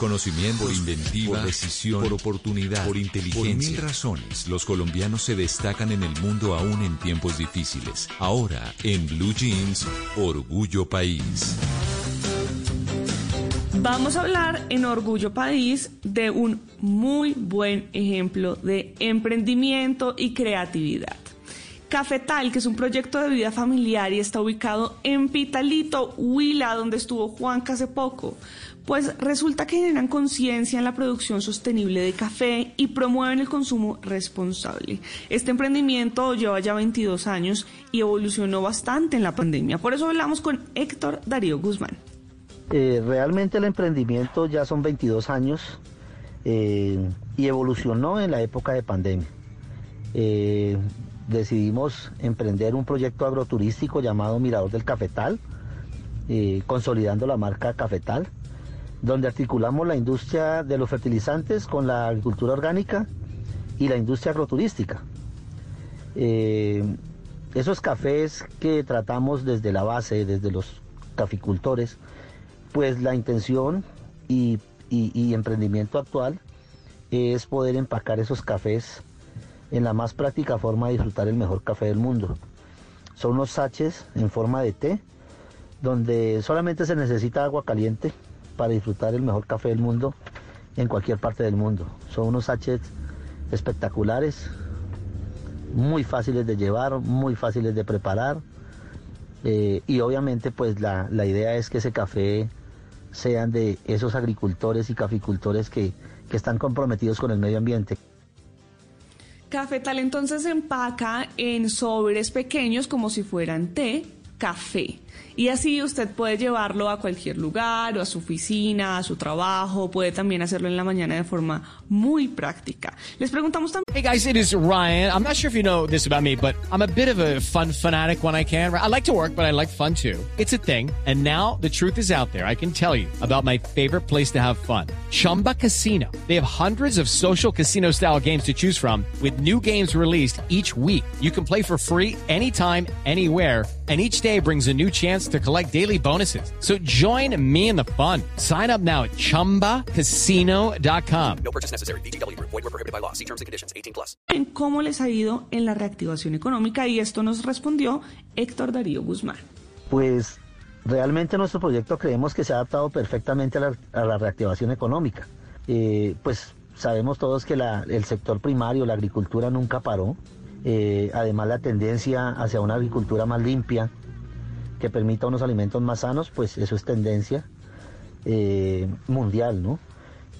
Por conocimiento, por inventiva, por decisión, por oportunidad, por inteligencia. Por mil razones, los colombianos se destacan en el mundo aún en tiempos difíciles. Ahora, en Blue Jeans, Orgullo País. Vamos a hablar en Orgullo País de un muy buen ejemplo de emprendimiento y creatividad. Cafetal, que es un proyecto de vida familiar y está ubicado en Pitalito, Huila, donde estuvo Juanca hace poco. Pues resulta que generan conciencia en la producción sostenible de café y promueven el consumo responsable. Este emprendimiento lleva ya 22 años y evolucionó bastante en la pandemia. Por eso hablamos con Héctor Darío Guzmán. Eh, realmente el emprendimiento ya son 22 años eh, y evolucionó en la época de pandemia. Eh, decidimos emprender un proyecto agroturístico llamado Mirador del Cafetal, consolidando la marca Cafetal, donde articulamos la industria de los fertilizantes con la agricultura orgánica y la industria agroturística. esos cafés que tratamos desde la base, desde los caficultores, pues la intención y, emprendimiento actual es poder empacar esos cafés en la más práctica forma de disfrutar el mejor café del mundo. Son unos sachets en forma de té, donde solamente se necesita agua caliente para disfrutar el mejor café del mundo en cualquier parte del mundo. Son unos sachets espectaculares, muy fáciles de llevar, muy fáciles de preparar. Eh, y obviamente pues la, la idea es que ese café sean de esos agricultores y caficultores que, que están comprometidos con el medio ambiente. Cafetal entonces empaca en sobres pequeños como si fueran té, café. Y así usted puede llevarlo a cualquier lugar o a su oficina, a su trabajo, puede también hacerlo en la mañana de forma muy práctica. Les preguntamos también. Hey guys, it is Ryan. I'm not sure if you know this about me, but I'm a bit of a fun fanatic when I can. I like to work, but I like fun too. It's a thing. And now the truth is out there. I can tell you about my favorite place to have fun. Chumba Casino. They have hundreds of social casino style games to choose from with new games released each week. You can play for free anytime, anywhere and each day brings a new chance to collect daily bonuses. So join me in the fun. Sign up now at ChumbaCasino.com. No purchase necessary. BGW. Void were prohibited by law. See terms and conditions. 18 plus. En cómo les ha ido en la reactivación económica y esto nos respondió Héctor Darío Guzmán. Pues realmente nuestro proyecto creemos que se ha adaptado perfectamente a la, a la reactivación económica. Eh, pues sabemos todos que la, el sector primario, la agricultura nunca paró. Eh, además la tendencia hacia una agricultura más limpia, que permita unos alimentos más sanos, pues eso es tendencia eh, mundial, ¿no?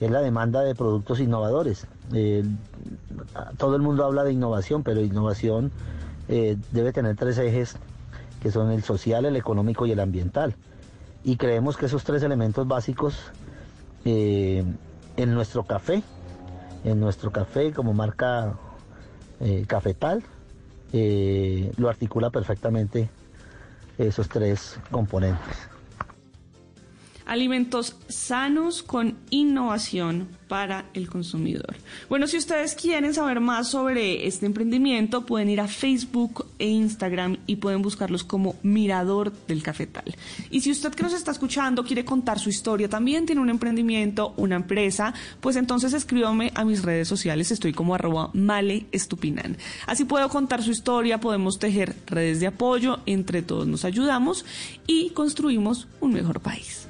Es la demanda de productos innovadores. Eh, todo el mundo habla de innovación, pero innovación debe tener tres ejes, que son el social, el económico y el ambiental. Y creemos que esos tres elementos básicos en nuestro café, en nuestro café como marca eh, cafetal, eh, lo articula perfectamente esos tres componentes. Alimentos sanos con innovación para el consumidor. Bueno, si ustedes quieren saber más sobre este emprendimiento, pueden ir a Facebook e Instagram y pueden buscarlos como Mirador del Cafetal. Y si usted que nos está escuchando quiere contar su historia, también tiene un emprendimiento, una empresa, pues entonces escríbame a mis redes sociales, estoy como arroba male estupinan. Así puedo contar su historia, podemos tejer redes de apoyo, entre todos nos ayudamos y construimos un mejor país.